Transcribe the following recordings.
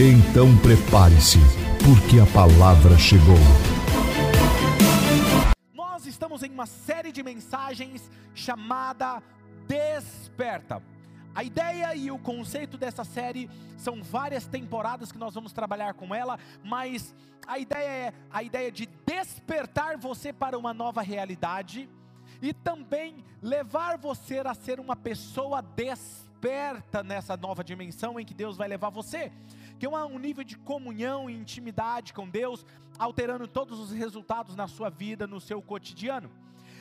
Então prepare-se, porque a palavra chegou. Nós estamos em uma série de mensagens chamada Desperta. A ideia e o conceito dessa série são várias temporadas que nós vamos trabalhar com ela, mas a ideia é a ideia de despertar você para uma nova realidade e também levar você a ser uma pessoa desperta nessa nova dimensão em que Deus vai levar você que é um nível de comunhão e intimidade com Deus, alterando todos os resultados na sua vida, no seu cotidiano.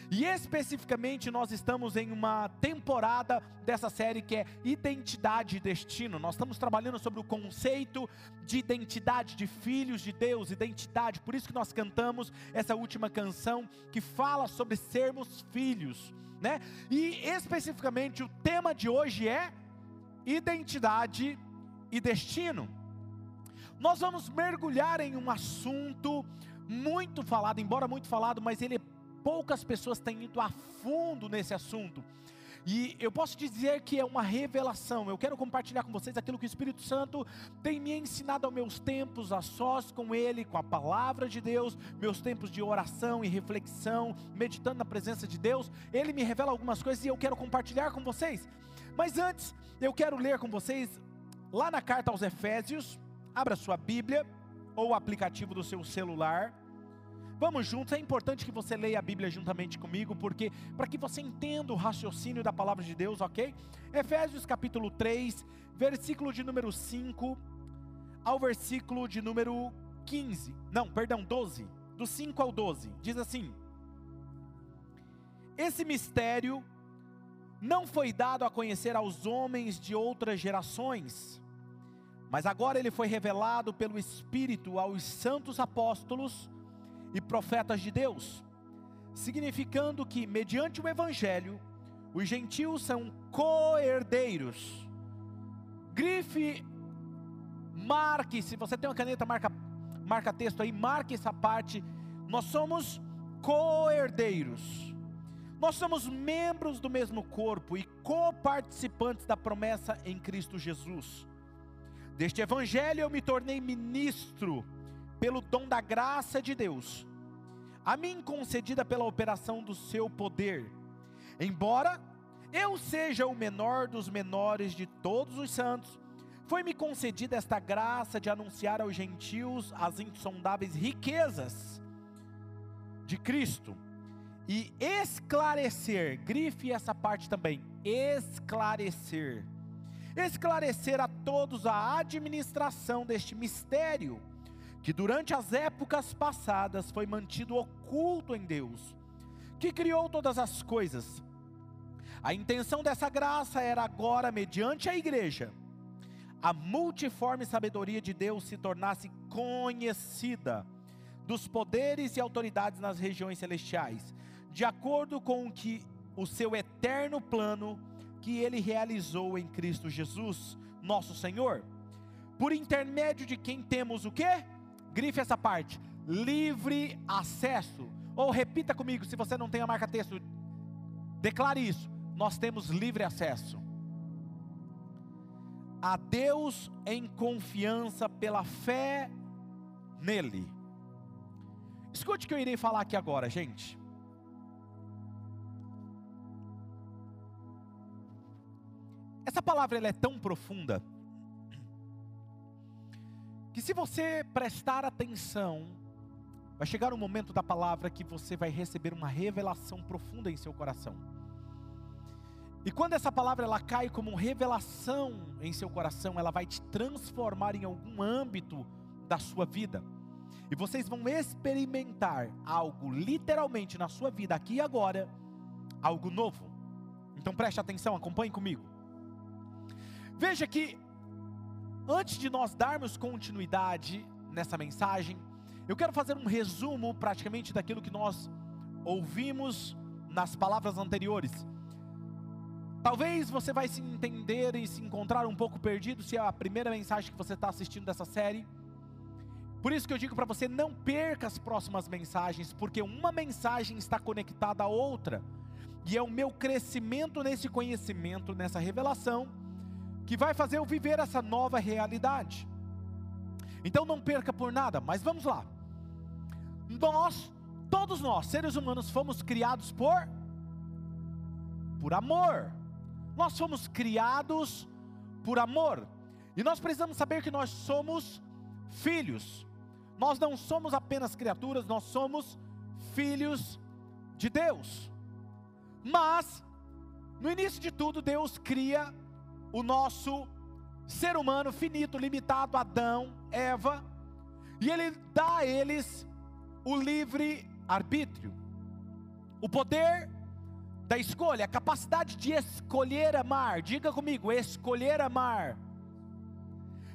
E especificamente nós estamos em uma temporada dessa série que é Identidade e Destino. Nós estamos trabalhando sobre o conceito de identidade de filhos de Deus, identidade. Por isso que nós cantamos essa última canção que fala sobre sermos filhos, né? E especificamente o tema de hoje é identidade e destino nós vamos mergulhar em um assunto muito falado, embora muito falado, mas ele poucas pessoas têm ido a fundo nesse assunto. E eu posso dizer que é uma revelação. Eu quero compartilhar com vocês aquilo que o Espírito Santo tem me ensinado aos meus tempos a sós com Ele, com a palavra de Deus, meus tempos de oração e reflexão, meditando na presença de Deus. Ele me revela algumas coisas e eu quero compartilhar com vocês. Mas antes, eu quero ler com vocês lá na carta aos Efésios, Abra sua Bíblia ou o aplicativo do seu celular. Vamos juntos, é importante que você leia a Bíblia juntamente comigo, porque para que você entenda o raciocínio da palavra de Deus, ok? Efésios capítulo 3, versículo de número 5 ao versículo de número 15. Não, perdão, 12. Do 5 ao 12. Diz assim: Esse mistério não foi dado a conhecer aos homens de outras gerações mas agora ele foi revelado pelo Espírito aos santos apóstolos e profetas de Deus, significando que, mediante o Evangelho, os gentios são co-herdeiros. Grife, marque, se você tem uma caneta, marca, marca texto aí, marque essa parte. Nós somos co-herdeiros. Nós somos membros do mesmo corpo e co-participantes da promessa em Cristo Jesus. Deste evangelho eu me tornei ministro pelo dom da graça de Deus, a mim concedida pela operação do seu poder. Embora eu seja o menor dos menores de todos os santos, foi-me concedida esta graça de anunciar aos gentios as insondáveis riquezas de Cristo e esclarecer, grife essa parte também, esclarecer esclarecer a todos a administração deste mistério, que durante as épocas passadas foi mantido oculto em Deus, que criou todas as coisas. A intenção dessa graça era agora, mediante a igreja, a multiforme sabedoria de Deus se tornasse conhecida dos poderes e autoridades nas regiões celestiais, de acordo com o que o seu eterno plano que ele realizou em Cristo Jesus, nosso Senhor, por intermédio de quem temos o quê? Grife essa parte: livre acesso. Ou repita comigo, se você não tem a marca texto, declare isso. Nós temos livre acesso a Deus em confiança pela fé nele. Escute o que eu irei falar aqui agora, gente. Essa palavra ela é tão profunda que se você prestar atenção, vai chegar um momento da palavra que você vai receber uma revelação profunda em seu coração. E quando essa palavra ela cai como revelação em seu coração, ela vai te transformar em algum âmbito da sua vida. E vocês vão experimentar algo literalmente na sua vida aqui e agora, algo novo. Então preste atenção, acompanhe comigo. Veja que Antes de nós darmos continuidade nessa mensagem, eu quero fazer um resumo praticamente daquilo que nós ouvimos nas palavras anteriores. Talvez você vai se entender e se encontrar um pouco perdido se é a primeira mensagem que você está assistindo dessa série. Por isso que eu digo para você, não perca as próximas mensagens, porque uma mensagem está conectada à outra. E é o meu crescimento nesse conhecimento, nessa revelação, que vai fazer eu viver essa nova realidade. Então não perca por nada, mas vamos lá. Nós, todos nós, seres humanos, fomos criados por por amor. Nós fomos criados por amor. E nós precisamos saber que nós somos filhos. Nós não somos apenas criaturas, nós somos filhos de Deus. Mas, no início de tudo, Deus cria o nosso ser humano finito, limitado, Adão, Eva, e Ele dá a eles o livre arbítrio, o poder da escolha, a capacidade de escolher amar. Diga comigo, escolher amar.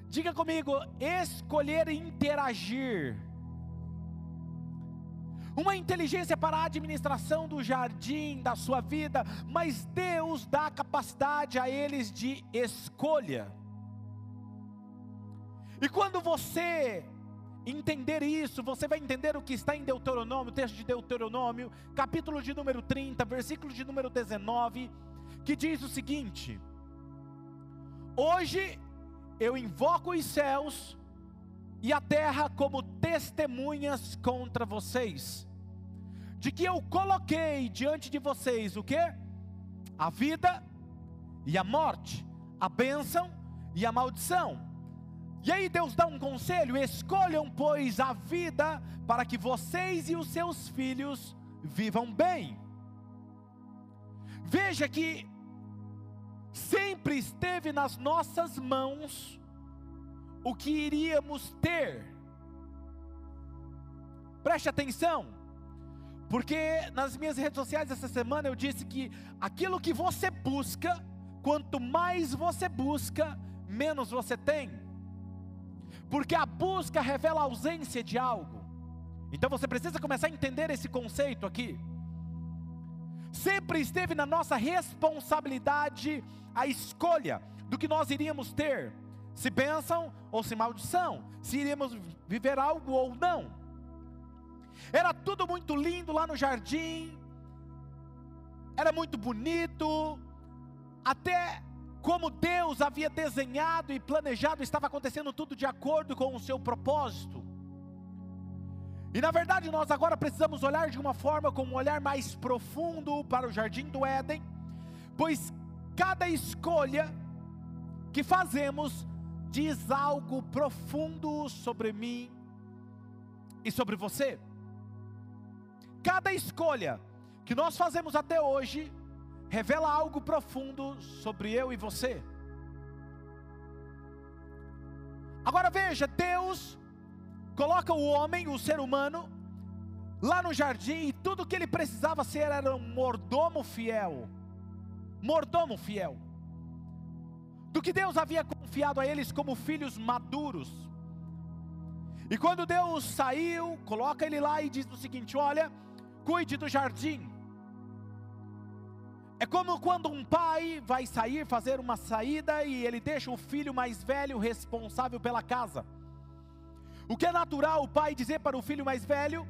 Diga comigo, escolher interagir. Uma inteligência para a administração do jardim da sua vida, mas Deus dá capacidade a eles de escolha. E quando você entender isso, você vai entender o que está em Deuteronômio, texto de Deuteronômio, capítulo de número 30, versículo de número 19, que diz o seguinte: Hoje eu invoco os céus e a terra como testemunhas contra vocês, de que eu coloquei diante de vocês o que? A vida e a morte, a bênção e a maldição. E aí Deus dá um conselho: escolham, pois, a vida para que vocês e os seus filhos vivam bem. Veja que sempre esteve nas nossas mãos o que iríamos ter. Preste atenção, porque nas minhas redes sociais essa semana eu disse que aquilo que você busca, quanto mais você busca, menos você tem. Porque a busca revela a ausência de algo. Então você precisa começar a entender esse conceito aqui. Sempre esteve na nossa responsabilidade a escolha do que nós iríamos ter, se bênção ou se maldição, se iríamos viver algo ou não. Era tudo muito lindo lá no jardim, era muito bonito, até como Deus havia desenhado e planejado, estava acontecendo tudo de acordo com o seu propósito. E na verdade nós agora precisamos olhar de uma forma com um olhar mais profundo para o jardim do Éden, pois cada escolha que fazemos diz algo profundo sobre mim e sobre você. Cada escolha que nós fazemos até hoje revela algo profundo sobre eu e você. Agora veja, Deus coloca o homem, o ser humano, lá no jardim e tudo que ele precisava ser era um mordomo fiel. Mordomo fiel. Do que Deus havia confiado a eles como filhos maduros. E quando Deus saiu, coloca ele lá e diz o seguinte: Olha, cuide do jardim. É como quando um pai vai sair, fazer uma saída e ele deixa o filho mais velho responsável pela casa. O que é natural o pai dizer para o filho mais velho: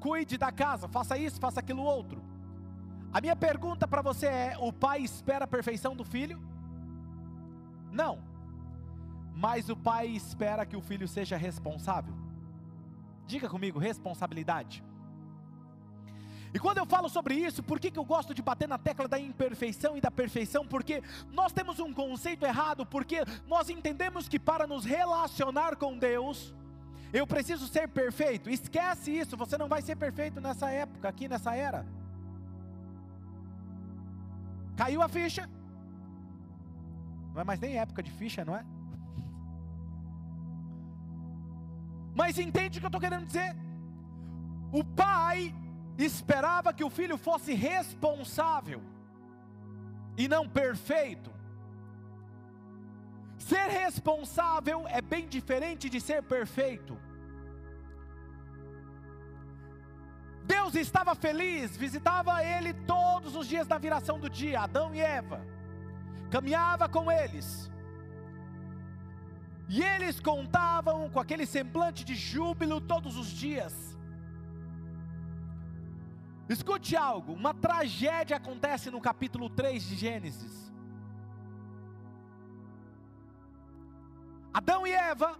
cuide da casa, faça isso, faça aquilo outro. A minha pergunta para você é: o pai espera a perfeição do filho? Não. Mas o pai espera que o filho seja responsável. Diga comigo, responsabilidade. E quando eu falo sobre isso, por que, que eu gosto de bater na tecla da imperfeição e da perfeição? Porque nós temos um conceito errado, porque nós entendemos que para nos relacionar com Deus, eu preciso ser perfeito. Esquece isso, você não vai ser perfeito nessa época, aqui nessa era. Caiu a ficha. Não é mais nem época de ficha, não é? Mas entende o que eu estou querendo dizer? O pai esperava que o filho fosse responsável e não perfeito. Ser responsável é bem diferente de ser perfeito. Deus estava feliz, visitava ele todos os dias da viração do dia, Adão e Eva, caminhava com eles, e eles contavam com aquele semblante de júbilo todos os dias. Escute algo, uma tragédia acontece no capítulo 3 de Gênesis. Adão e Eva,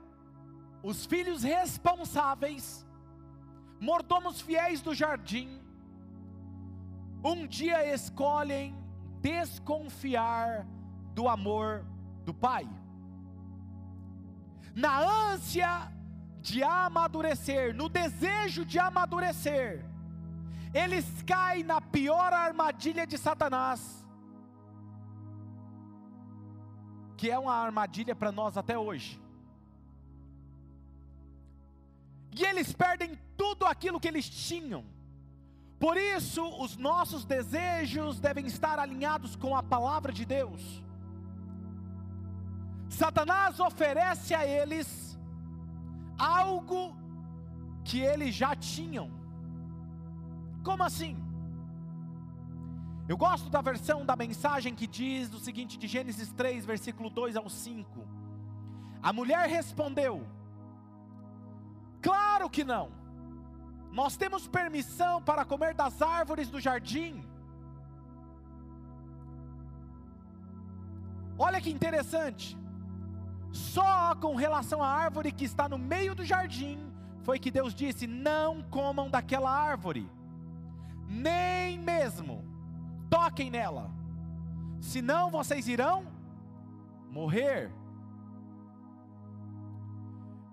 os filhos responsáveis, mordomos fiéis do jardim, um dia escolhem desconfiar do amor do pai. Na ânsia de amadurecer, no desejo de amadurecer, eles caem na pior armadilha de Satanás, que é uma armadilha para nós até hoje. E eles perdem tudo aquilo que eles tinham. Por isso, os nossos desejos devem estar alinhados com a palavra de Deus. Satanás oferece a eles algo que eles já tinham. Como assim? Eu gosto da versão da mensagem que diz o seguinte, de Gênesis 3, versículo 2 ao 5. A mulher respondeu: Claro que não. Nós temos permissão para comer das árvores do jardim. Olha que interessante. Só com relação à árvore que está no meio do jardim, foi que Deus disse: Não comam daquela árvore, nem mesmo toquem nela, senão vocês irão morrer.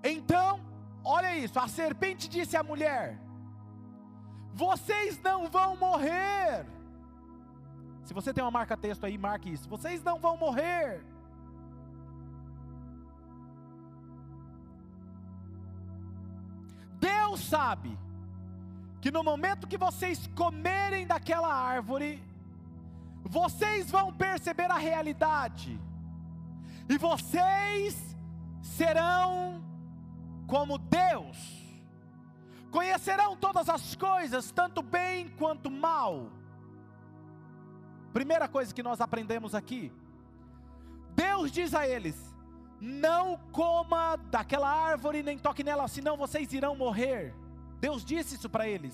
Então, olha isso: a serpente disse à mulher: Vocês não vão morrer. Se você tem uma marca-texto aí, marque isso: Vocês não vão morrer. Sabe que no momento que vocês comerem daquela árvore, vocês vão perceber a realidade, e vocês serão como Deus, conhecerão todas as coisas, tanto bem quanto mal. Primeira coisa que nós aprendemos aqui, Deus diz a eles: não coma daquela árvore, nem toque nela, senão vocês irão morrer. Deus disse isso para eles.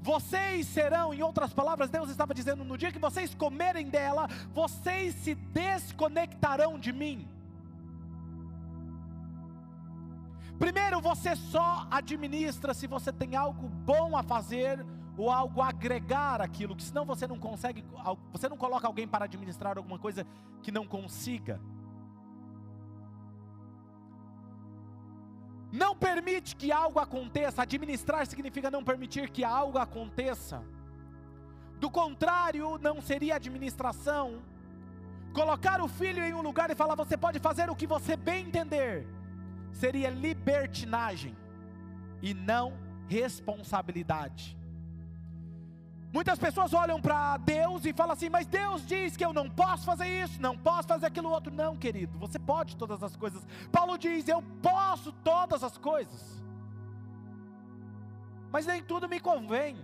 Vocês serão, em outras palavras, Deus estava dizendo: no dia que vocês comerem dela, vocês se desconectarão de mim. Primeiro, você só administra se você tem algo bom a fazer ou algo a agregar aquilo, que senão você não consegue, você não coloca alguém para administrar alguma coisa que não consiga. Não permite que algo aconteça. Administrar significa não permitir que algo aconteça. Do contrário, não seria administração. Colocar o filho em um lugar e falar, você pode fazer o que você bem entender, seria libertinagem e não responsabilidade. Muitas pessoas olham para Deus e falam assim: Mas Deus diz que eu não posso fazer isso, não posso fazer aquilo outro. Não, querido, você pode todas as coisas. Paulo diz: Eu posso todas as coisas, mas nem tudo me convém.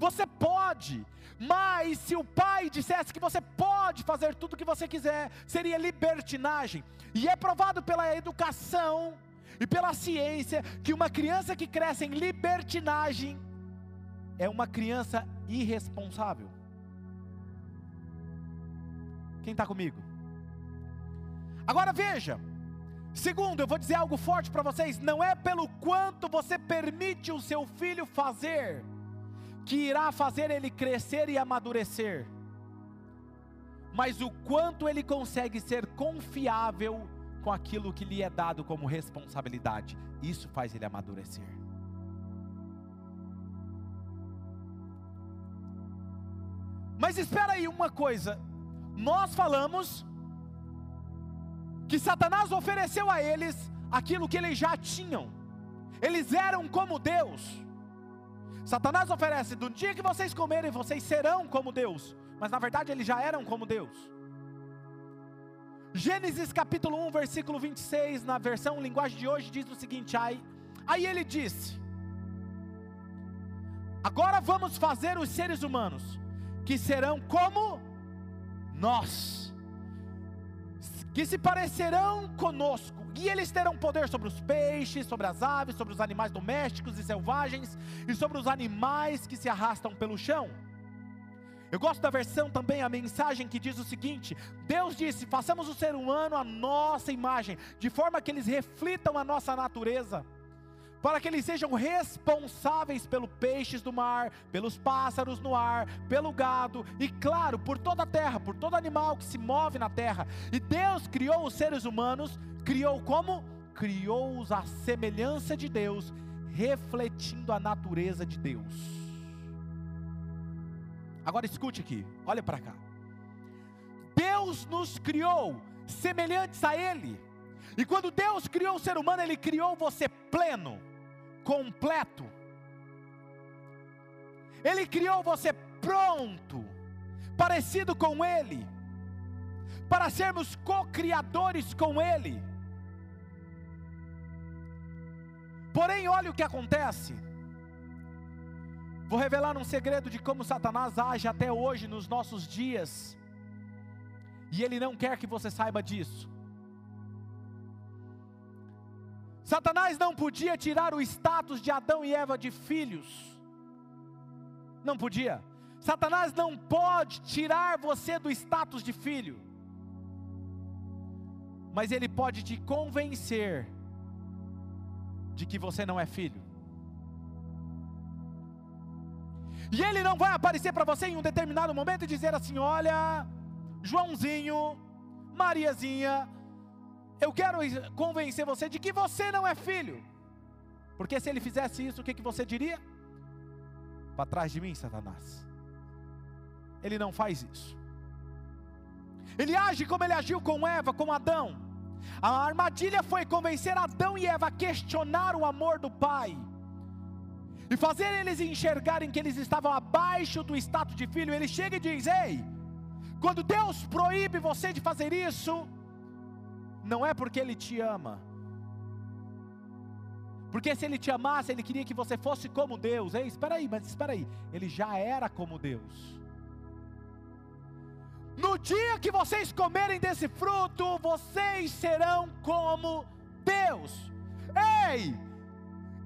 Você pode, mas se o pai dissesse que você pode fazer tudo o que você quiser, seria libertinagem. E é provado pela educação e pela ciência que uma criança que cresce em libertinagem é uma criança irresponsável. Quem está comigo? Agora veja, segundo, eu vou dizer algo forte para vocês: não é pelo quanto você permite o seu filho fazer, que irá fazer ele crescer e amadurecer, mas o quanto ele consegue ser confiável com aquilo que lhe é dado como responsabilidade, isso faz ele amadurecer. Mas espera aí uma coisa. Nós falamos que Satanás ofereceu a eles aquilo que eles já tinham. Eles eram como Deus. Satanás oferece: do dia que vocês comerem, vocês serão como Deus. Mas na verdade eles já eram como Deus. Gênesis capítulo 1, versículo 26, na versão linguagem de hoje, diz o seguinte: aí, aí ele disse: Agora vamos fazer os seres humanos, que serão como nós, que se parecerão conosco, e eles terão poder sobre os peixes, sobre as aves, sobre os animais domésticos e selvagens, e sobre os animais que se arrastam pelo chão. Eu gosto da versão também, a mensagem que diz o seguinte: Deus disse: façamos o ser humano a nossa imagem, de forma que eles reflitam a nossa natureza, para que eles sejam responsáveis pelos peixes do mar, pelos pássaros no ar, pelo gado e, claro, por toda a terra, por todo animal que se move na terra. E Deus criou os seres humanos, criou como? Criou-os à semelhança de Deus, refletindo a natureza de Deus. Agora escute aqui, olha para cá. Deus nos criou semelhantes a Ele. E quando Deus criou o ser humano, Ele criou você pleno, completo. Ele criou você pronto, parecido com Ele, para sermos co-criadores com Ele. Porém, olha o que acontece. Vou revelar um segredo de como Satanás age até hoje nos nossos dias. E ele não quer que você saiba disso. Satanás não podia tirar o status de Adão e Eva de filhos. Não podia. Satanás não pode tirar você do status de filho. Mas ele pode te convencer de que você não é filho. E ele não vai aparecer para você em um determinado momento e dizer assim: Olha, Joãozinho, Mariazinha, eu quero convencer você de que você não é filho. Porque se ele fizesse isso, o que, que você diria? Para trás de mim, Satanás. Ele não faz isso. Ele age como ele agiu com Eva, com Adão. A armadilha foi convencer Adão e Eva a questionar o amor do Pai e fazer eles enxergarem que eles estavam abaixo do status de filho, ele chega e diz: Ei, quando Deus proíbe você de fazer isso, não é porque Ele te ama, porque se Ele te amasse, Ele queria que você fosse como Deus. Ei, espera aí, mas espera aí, Ele já era como Deus. No dia que vocês comerem desse fruto, vocês serão como Deus. Ei,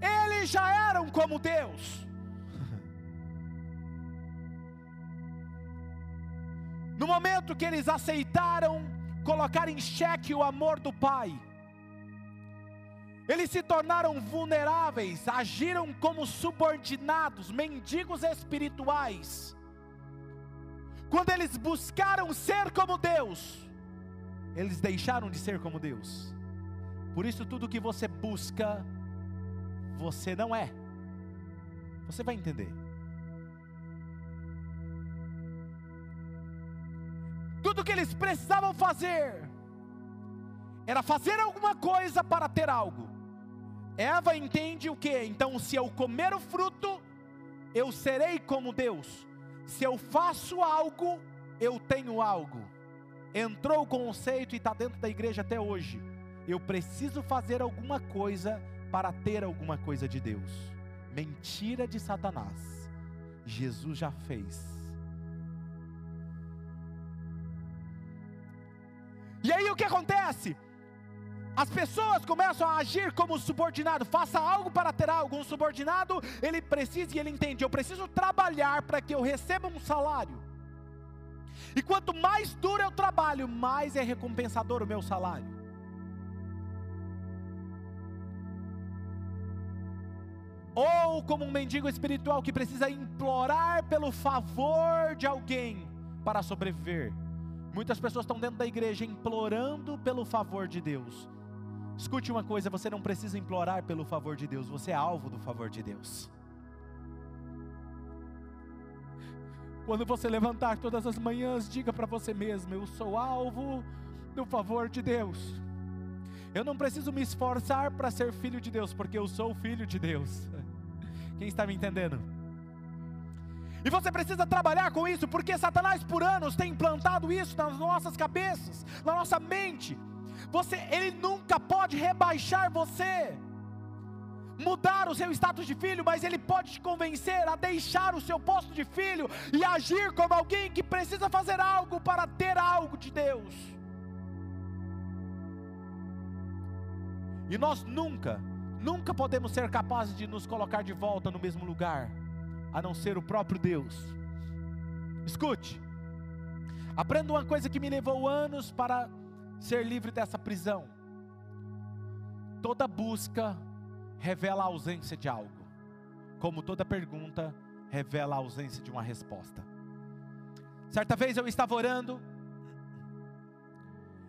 eles já eram como Deus. No momento que eles aceitaram colocar em xeque o amor do Pai, eles se tornaram vulneráveis, agiram como subordinados, mendigos espirituais. Quando eles buscaram ser como Deus, eles deixaram de ser como Deus. Por isso, tudo que você busca, você não é. Você vai entender. Tudo que eles precisavam fazer era fazer alguma coisa para ter algo. Eva entende o que? Então, se eu comer o fruto, eu serei como Deus. Se eu faço algo, eu tenho algo. Entrou o conceito e está dentro da igreja até hoje. Eu preciso fazer alguma coisa para ter alguma coisa de Deus. Mentira de Satanás. Jesus já fez. Acontece? As pessoas começam a agir como subordinado, faça algo para ter algo. Um subordinado, ele precisa e ele entende: eu preciso trabalhar para que eu receba um salário. E quanto mais duro eu trabalho, mais é recompensador o meu salário. ou como um mendigo espiritual que precisa implorar pelo favor de alguém para sobreviver. Muitas pessoas estão dentro da igreja implorando pelo favor de Deus. Escute uma coisa: você não precisa implorar pelo favor de Deus, você é alvo do favor de Deus. Quando você levantar todas as manhãs, diga para você mesmo: Eu sou alvo do favor de Deus. Eu não preciso me esforçar para ser filho de Deus, porque eu sou filho de Deus. Quem está me entendendo? E você precisa trabalhar com isso, porque Satanás por anos tem implantado isso nas nossas cabeças, na nossa mente. Você, ele nunca pode rebaixar você, mudar o seu status de filho, mas ele pode te convencer a deixar o seu posto de filho e agir como alguém que precisa fazer algo para ter algo de Deus. E nós nunca, nunca podemos ser capazes de nos colocar de volta no mesmo lugar, a não ser o próprio Deus. Escute, aprenda uma coisa que me levou anos para ser livre dessa prisão. Toda busca revela a ausência de algo, como toda pergunta revela a ausência de uma resposta. Certa vez eu estava orando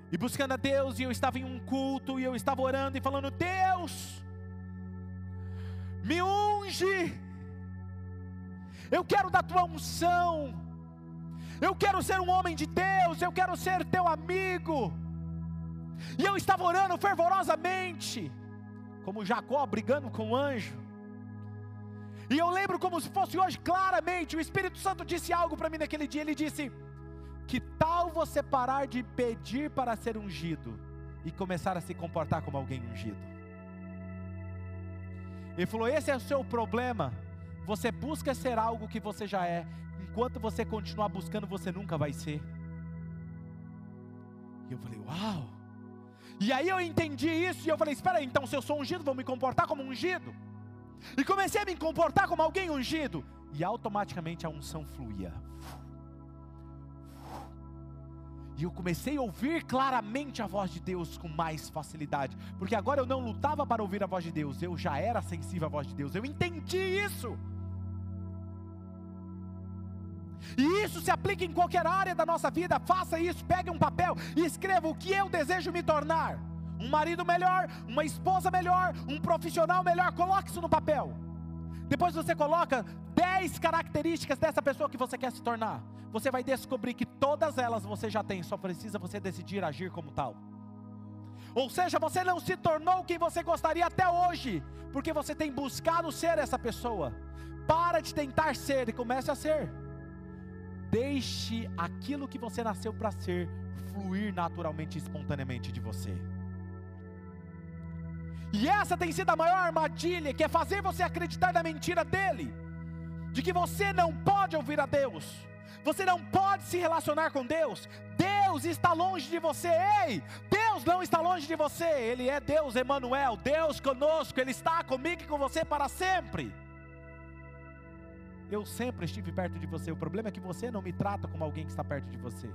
e buscando a Deus, e eu estava em um culto, e eu estava orando e falando: Deus, me unge, eu quero da tua unção, eu quero ser um homem de Deus, eu quero ser teu amigo. E eu estava orando fervorosamente, como Jacó brigando com o anjo. E eu lembro como se fosse hoje, claramente, o Espírito Santo disse algo para mim naquele dia. Ele disse: Que tal você parar de pedir para ser ungido e começar a se comportar como alguém ungido? Ele falou: Esse é o seu problema. Você busca ser algo que você já é. Enquanto você continuar buscando, você nunca vai ser. E eu falei: Uau! E aí eu entendi isso e eu falei: espera aí, então se eu sou ungido, vou me comportar como ungido. E comecei a me comportar como alguém ungido. E automaticamente a unção fluía. E eu comecei a ouvir claramente a voz de Deus com mais facilidade, porque agora eu não lutava para ouvir a voz de Deus, eu já era sensível à voz de Deus, eu entendi isso. E isso se aplica em qualquer área da nossa vida. Faça isso, pegue um papel e escreva o que eu desejo me tornar. Um marido melhor, uma esposa melhor, um profissional melhor. Coloque isso no papel. Depois você coloca 10 características dessa pessoa que você quer se tornar. Você vai descobrir que todas elas você já tem, só precisa você decidir agir como tal. Ou seja, você não se tornou quem você gostaria até hoje, porque você tem buscado ser essa pessoa. Para de tentar ser e comece a ser. Deixe aquilo que você nasceu para ser fluir naturalmente e espontaneamente de você. E essa tem sido a maior armadilha, que é fazer você acreditar na mentira dele, de que você não pode ouvir a Deus, você não pode se relacionar com Deus, Deus está longe de você, ei, Deus não está longe de você, Ele é Deus Emanuel, Deus conosco, Ele está comigo e com você para sempre. Eu sempre estive perto de você. O problema é que você não me trata como alguém que está perto de você.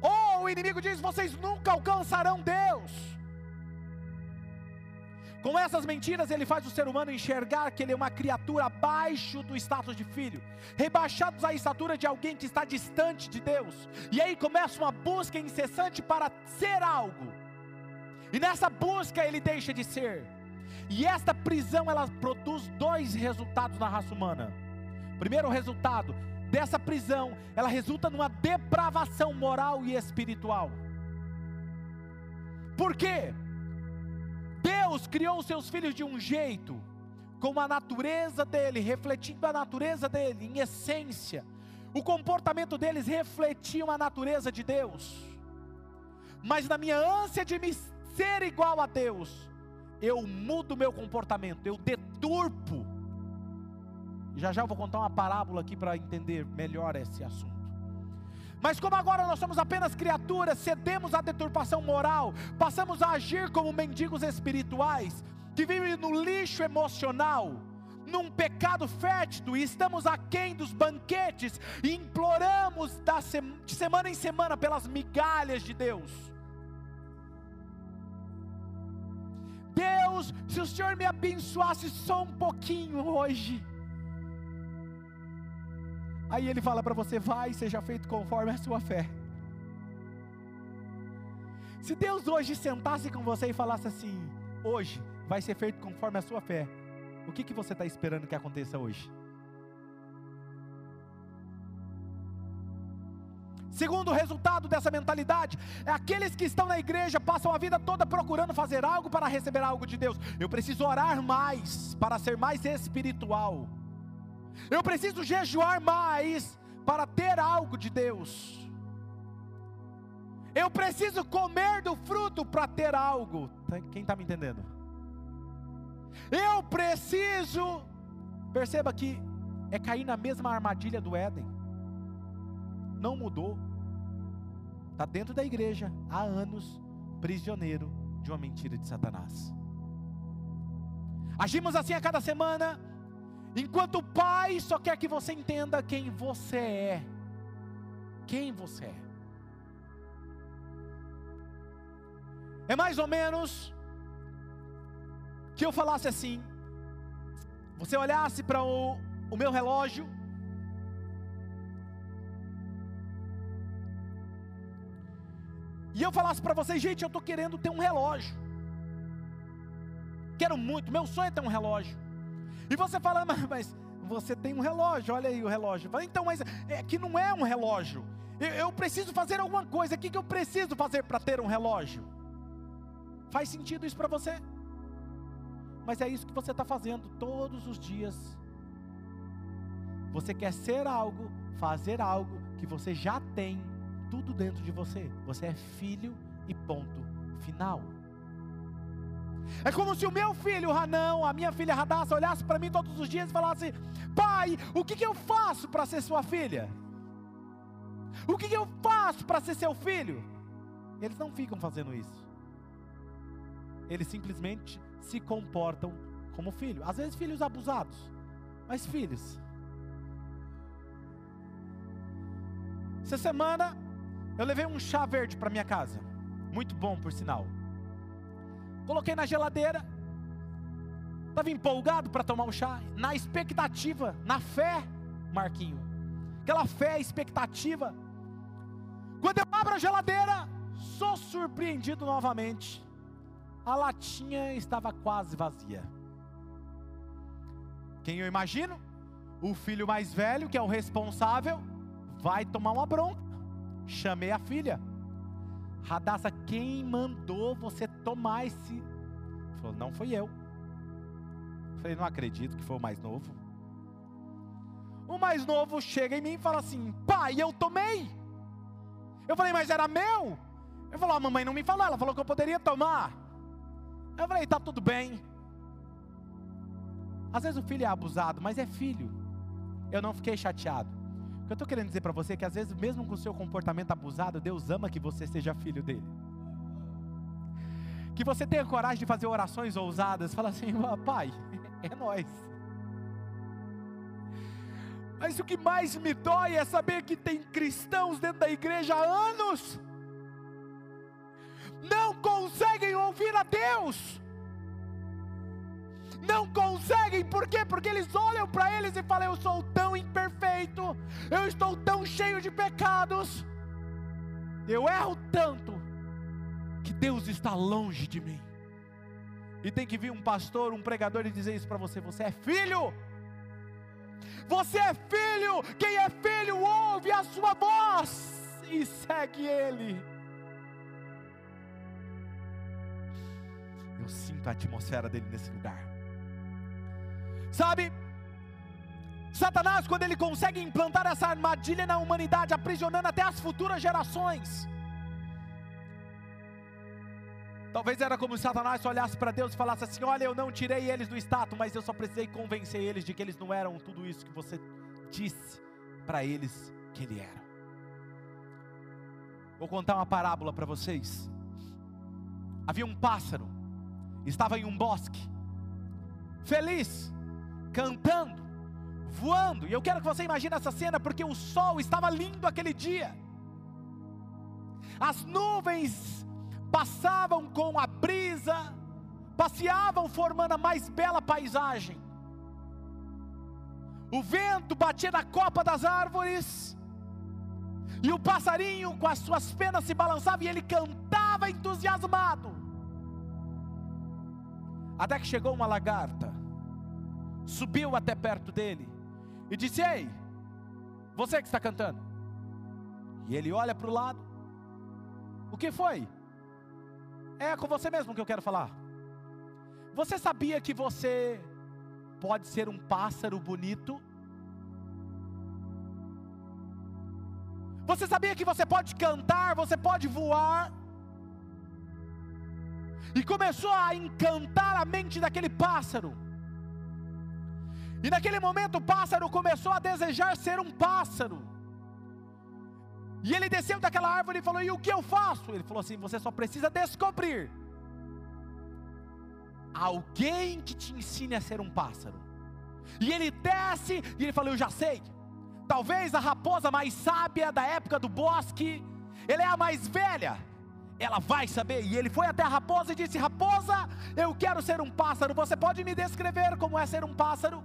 Ou o inimigo diz: vocês nunca alcançarão Deus. Com essas mentiras, ele faz o ser humano enxergar que ele é uma criatura abaixo do status de filho, rebaixados à estatura de alguém que está distante de Deus. E aí começa uma busca incessante para ser algo. E nessa busca ele deixa de ser. E esta prisão ela produz dois resultados na raça humana. Primeiro resultado dessa prisão, ela resulta numa depravação moral e espiritual. Por quê? Deus criou os seus filhos de um jeito, com a natureza dele, refletindo a natureza dele, em essência. O comportamento deles refletia a natureza de Deus. Mas na minha ânsia de me ser igual a Deus, eu mudo meu comportamento, eu deturpo. Já já eu vou contar uma parábola aqui para entender melhor esse assunto. Mas como agora nós somos apenas criaturas, cedemos à deturpação moral, passamos a agir como mendigos espirituais, que vivem no lixo emocional, num pecado fétido, e estamos aquém dos banquetes, e imploramos de semana em semana pelas migalhas de Deus. Deus, se o Senhor me abençoasse só um pouquinho hoje. Aí ele fala para você: vai, seja feito conforme a sua fé. Se Deus hoje sentasse com você e falasse assim: hoje vai ser feito conforme a sua fé, o que, que você está esperando que aconteça hoje? Segundo resultado dessa mentalidade, é aqueles que estão na igreja passam a vida toda procurando fazer algo para receber algo de Deus. Eu preciso orar mais para ser mais espiritual. Eu preciso jejuar mais para ter algo de Deus. Eu preciso comer do fruto para ter algo. Tá, quem está me entendendo? Eu preciso. Perceba que é cair na mesma armadilha do Éden. Não mudou. Está dentro da igreja há anos, prisioneiro de uma mentira de Satanás. Agimos assim a cada semana, enquanto o Pai só quer que você entenda quem você é. Quem você é. É mais ou menos que eu falasse assim: você olhasse para o, o meu relógio E eu falasse para vocês, gente, eu estou querendo ter um relógio. Quero muito, meu sonho é ter um relógio. E você fala, mas, mas você tem um relógio, olha aí o relógio. Então, mas é que não é um relógio. Eu, eu preciso fazer alguma coisa. O que, que eu preciso fazer para ter um relógio? Faz sentido isso para você? Mas é isso que você está fazendo todos os dias. Você quer ser algo, fazer algo que você já tem tudo dentro de você. Você é filho e ponto final. É como se o meu filho Ranão, a minha filha Radassa, olhasse para mim todos os dias e falasse: Pai, o que, que eu faço para ser sua filha? O que, que eu faço para ser seu filho? Eles não ficam fazendo isso. Eles simplesmente se comportam como filho. Às vezes, filhos abusados, mas filhos. Essa semana eu levei um chá verde para minha casa, muito bom por sinal. Coloquei na geladeira, estava empolgado para tomar o chá, na expectativa, na fé, Marquinho, aquela fé, expectativa. Quando eu abro a geladeira, sou surpreendido novamente. A latinha estava quase vazia. Quem eu imagino? O filho mais velho, que é o responsável, vai tomar uma bronca. Chamei a filha. Radassa, quem mandou você tomar esse? Ele falou, não foi eu. eu. Falei, não acredito que foi o mais novo. O mais novo chega em mim e fala assim: pai, eu tomei. Eu falei, mas era meu? Ele falou, a mamãe não me falou, ela falou que eu poderia tomar. Eu falei, tá tudo bem. Às vezes o filho é abusado, mas é filho. Eu não fiquei chateado. Que eu estou querendo dizer para você é que às vezes, mesmo com o seu comportamento abusado, Deus ama que você seja filho dele. Que você tenha coragem de fazer orações ousadas, fala assim, pai, é nós. Mas o que mais me dói é saber que tem cristãos dentro da igreja há anos, não conseguem ouvir a Deus não conseguem, por quê? Porque eles olham para eles e falam: Eu sou tão imperfeito, eu estou tão cheio de pecados, eu erro tanto, que Deus está longe de mim. E tem que vir um pastor, um pregador e dizer isso para você: Você é filho. Você é filho, quem é filho ouve a sua voz e segue ele. Eu sinto a atmosfera dele nesse lugar. Sabe? Satanás, quando ele consegue implantar essa armadilha na humanidade, aprisionando até as futuras gerações. Talvez era como se Satanás olhasse para Deus e falasse assim: Olha, eu não tirei eles do status, mas eu só precisei convencer eles de que eles não eram tudo isso que você disse para eles que ele era. Vou contar uma parábola para vocês. Havia um pássaro, estava em um bosque, feliz, cantando, voando. E eu quero que você imagine essa cena porque o sol estava lindo aquele dia. As nuvens passavam com a brisa, passeavam formando a mais bela paisagem. O vento batia na copa das árvores, e o passarinho com as suas penas se balançava e ele cantava entusiasmado. Até que chegou uma lagarta subiu até perto dele e disse: Ei, você que está cantando. E ele olha para o lado. O que foi? É com você mesmo que eu quero falar. Você sabia que você pode ser um pássaro bonito? Você sabia que você pode cantar, você pode voar? E começou a encantar a mente daquele pássaro. E naquele momento o pássaro começou a desejar ser um pássaro. E ele desceu daquela árvore e falou: E o que eu faço? Ele falou assim: Você só precisa descobrir alguém que te ensine a ser um pássaro. E ele desce e ele falou: Eu já sei. Talvez a raposa mais sábia da época do bosque, ela é a mais velha. Ela vai saber. E ele foi até a raposa e disse: Raposa, eu quero ser um pássaro. Você pode me descrever como é ser um pássaro?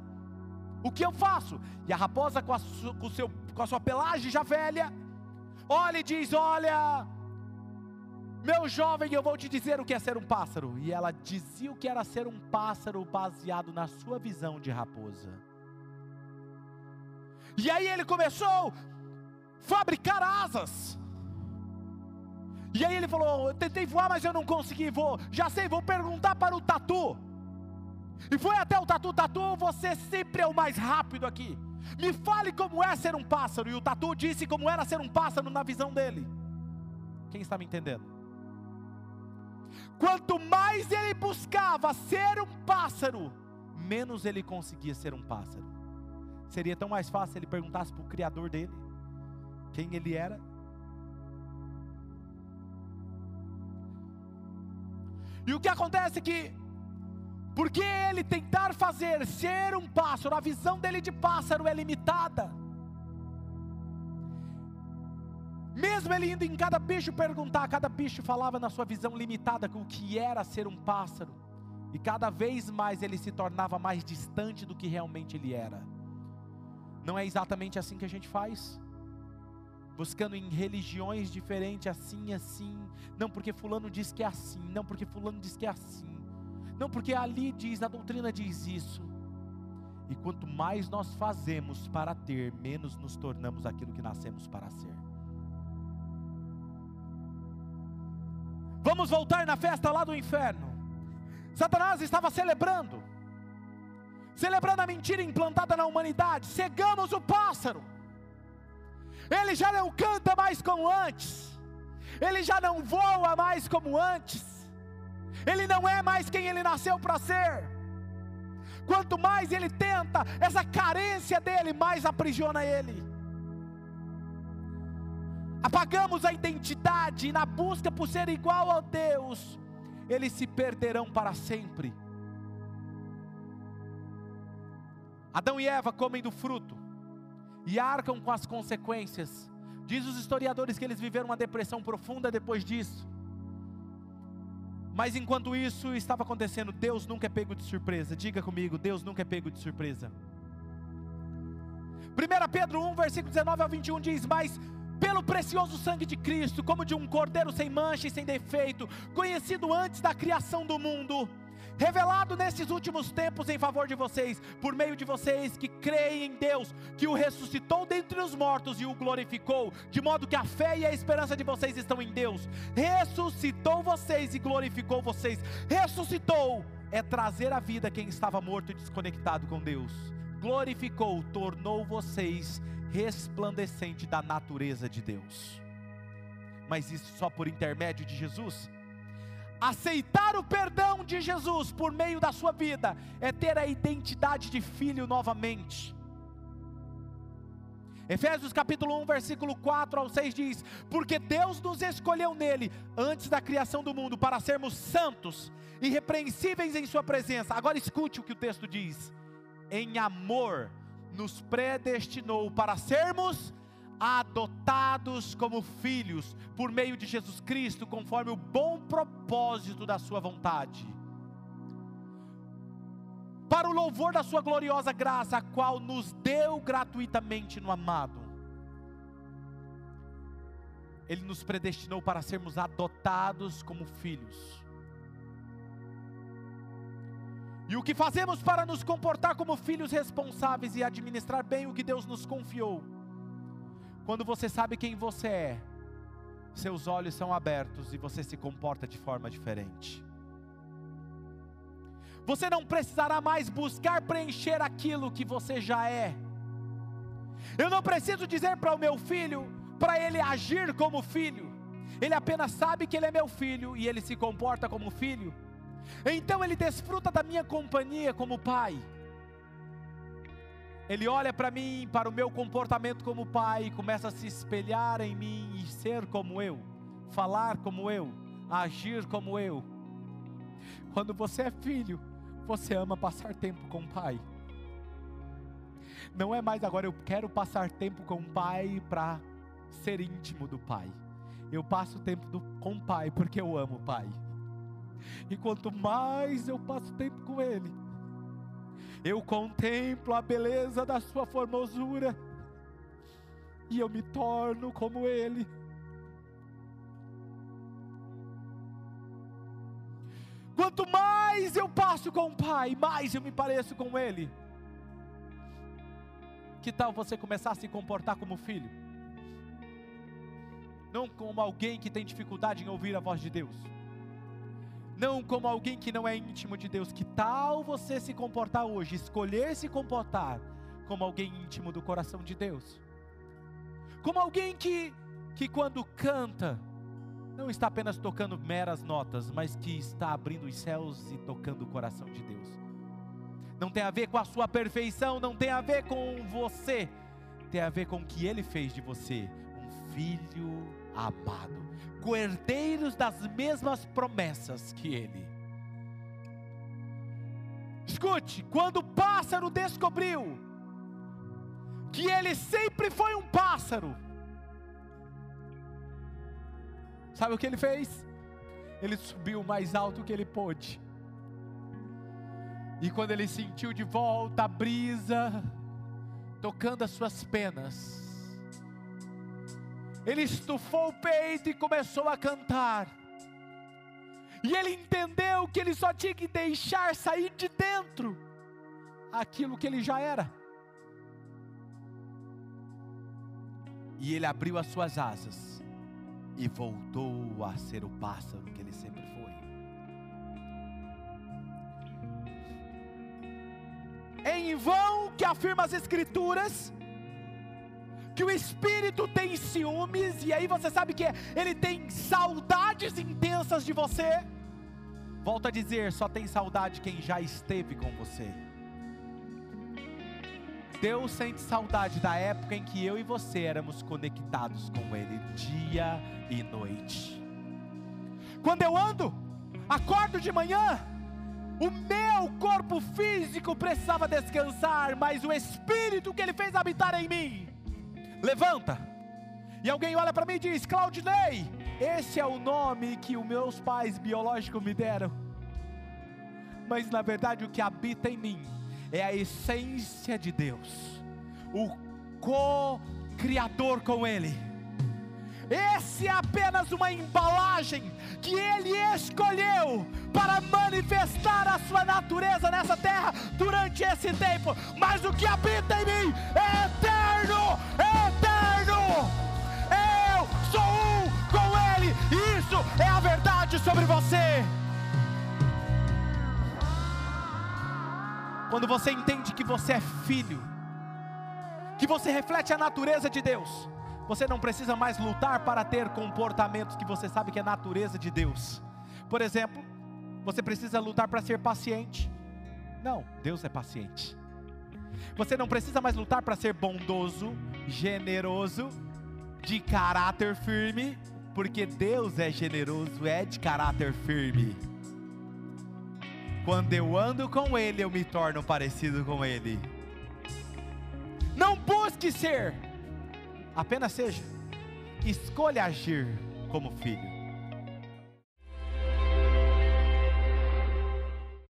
O que eu faço? E a raposa, com a, com, seu, com a sua pelagem já velha, olha e diz: Olha, meu jovem, eu vou te dizer o que é ser um pássaro. E ela dizia o que era ser um pássaro baseado na sua visão de raposa. E aí ele começou a fabricar asas. E aí ele falou: Eu tentei voar, mas eu não consegui. Vou, já sei, vou perguntar para o tatu. E foi até o tatu: Tatu, você sempre é o mais rápido aqui. Me fale como é ser um pássaro. E o tatu disse como era ser um pássaro na visão dele. Quem está me entendendo? Quanto mais ele buscava ser um pássaro, menos ele conseguia ser um pássaro. Seria tão mais fácil ele perguntasse para o Criador dele quem ele era. E o que acontece é que, porque ele tentar fazer ser um pássaro, a visão dele de pássaro é limitada. Mesmo ele indo em cada bicho perguntar, cada bicho falava na sua visão limitada o que era ser um pássaro. E cada vez mais ele se tornava mais distante do que realmente ele era. Não é exatamente assim que a gente faz? Buscando em religiões diferentes, assim, assim. Não porque Fulano diz que é assim. Não porque Fulano diz que é assim. Não porque ali diz, a doutrina diz isso. E quanto mais nós fazemos para ter, menos nos tornamos aquilo que nascemos para ser. Vamos voltar na festa lá do inferno. Satanás estava celebrando, celebrando a mentira implantada na humanidade. Cegamos o pássaro, ele já não canta mais como antes, ele já não voa mais como antes, ele não é mais quem ele nasceu para ser. Quanto mais ele tenta, essa carência dele mais aprisiona ele apagamos a identidade na busca por ser igual a Deus, eles se perderão para sempre. Adão e Eva comem do fruto e arcam com as consequências. Diz os historiadores que eles viveram uma depressão profunda depois disso. Mas enquanto isso estava acontecendo, Deus nunca é pego de surpresa. Diga comigo, Deus nunca é pego de surpresa. 1 Pedro 1, versículo 19 ao 21 diz: Mas pelo precioso sangue de Cristo, como de um cordeiro sem mancha e sem defeito, conhecido antes da criação do mundo, revelado nesses últimos tempos em favor de vocês, por meio de vocês que creem em Deus, que o ressuscitou dentre os mortos e o glorificou, de modo que a fé e a esperança de vocês estão em Deus. Ressuscitou vocês e glorificou vocês. Ressuscitou é trazer à vida quem estava morto e desconectado com Deus. Glorificou, tornou vocês resplandecente da natureza de Deus. Mas isso só por intermédio de Jesus? Aceitar o perdão de Jesus por meio da sua vida é ter a identidade de filho novamente. Efésios capítulo 1, versículo 4 ao 6 diz: Porque Deus nos escolheu nele antes da criação do mundo para sermos santos, irrepreensíveis em Sua presença. Agora escute o que o texto diz: em amor nos predestinou para sermos adotados como filhos por meio de Jesus Cristo, conforme o bom propósito da Sua vontade. Para o louvor da Sua gloriosa graça, a qual nos deu gratuitamente no amado. Ele nos predestinou para sermos adotados como filhos. E o que fazemos para nos comportar como filhos responsáveis e administrar bem o que Deus nos confiou? Quando você sabe quem você é, seus olhos são abertos e você se comporta de forma diferente. Você não precisará mais buscar preencher aquilo que você já é. Eu não preciso dizer para o meu filho, para ele agir como filho. Ele apenas sabe que ele é meu filho e ele se comporta como filho. Então ele desfruta da minha companhia como pai. Ele olha para mim, para o meu comportamento como pai, e começa a se espelhar em mim e ser como eu, falar como eu, agir como eu. Quando você é filho, você ama passar tempo com o pai. Não é mais agora eu quero passar tempo com o pai para ser íntimo do pai. Eu passo tempo do, com o pai porque eu amo o pai. E quanto mais eu passo tempo com ele, eu contemplo a beleza da sua formosura e eu me torno como ele. Quanto mais eu passo com o Pai, mais eu me pareço com Ele. Que tal você começar a se comportar como filho? Não como alguém que tem dificuldade em ouvir a voz de Deus. Não como alguém que não é íntimo de Deus. Que tal você se comportar hoje, escolher se comportar como alguém íntimo do coração de Deus? Como alguém que, que quando canta, não está apenas tocando meras notas, mas que está abrindo os céus e tocando o coração de Deus. Não tem a ver com a sua perfeição, não tem a ver com você, tem a ver com o que Ele fez de você, um filho amado, coerdeiros das mesmas promessas que Ele. Escute, quando o pássaro descobriu que ele sempre foi um pássaro, Sabe o que ele fez? Ele subiu mais alto que ele pôde. E quando ele sentiu de volta a brisa tocando as suas penas, ele estufou o peito e começou a cantar. E ele entendeu que ele só tinha que deixar sair de dentro aquilo que ele já era. E ele abriu as suas asas e voltou a ser o pássaro que ele sempre foi. Em vão que afirma as Escrituras que o espírito tem ciúmes, e aí você sabe que ele tem saudades intensas de você. Volto a dizer, só tem saudade quem já esteve com você. Deus sente saudade da época em que eu e você éramos conectados com Ele dia e noite. Quando eu ando, acordo de manhã, o meu corpo físico precisava descansar, mas o espírito que Ele fez habitar em mim, levanta. E alguém olha para mim e diz: Claudinei, esse é o nome que os meus pais biológicos me deram. Mas na verdade o que habita em mim é a essência de Deus, o co-criador com Ele. Esse é apenas uma embalagem que Ele escolheu para manifestar a sua natureza nessa terra durante esse tempo. Mas o que habita em mim é eterno, é eterno. Eu sou um com Ele. Isso é a verdade sobre você. Quando você entende que você é filho, que você reflete a natureza de Deus, você não precisa mais lutar para ter comportamentos que você sabe que é natureza de Deus. Por exemplo, você precisa lutar para ser paciente. Não, Deus é paciente. Você não precisa mais lutar para ser bondoso, generoso, de caráter firme, porque Deus é generoso, é de caráter firme. Quando eu ando com Ele, eu me torno parecido com Ele. Não busque ser, apenas seja. Escolha agir como filho.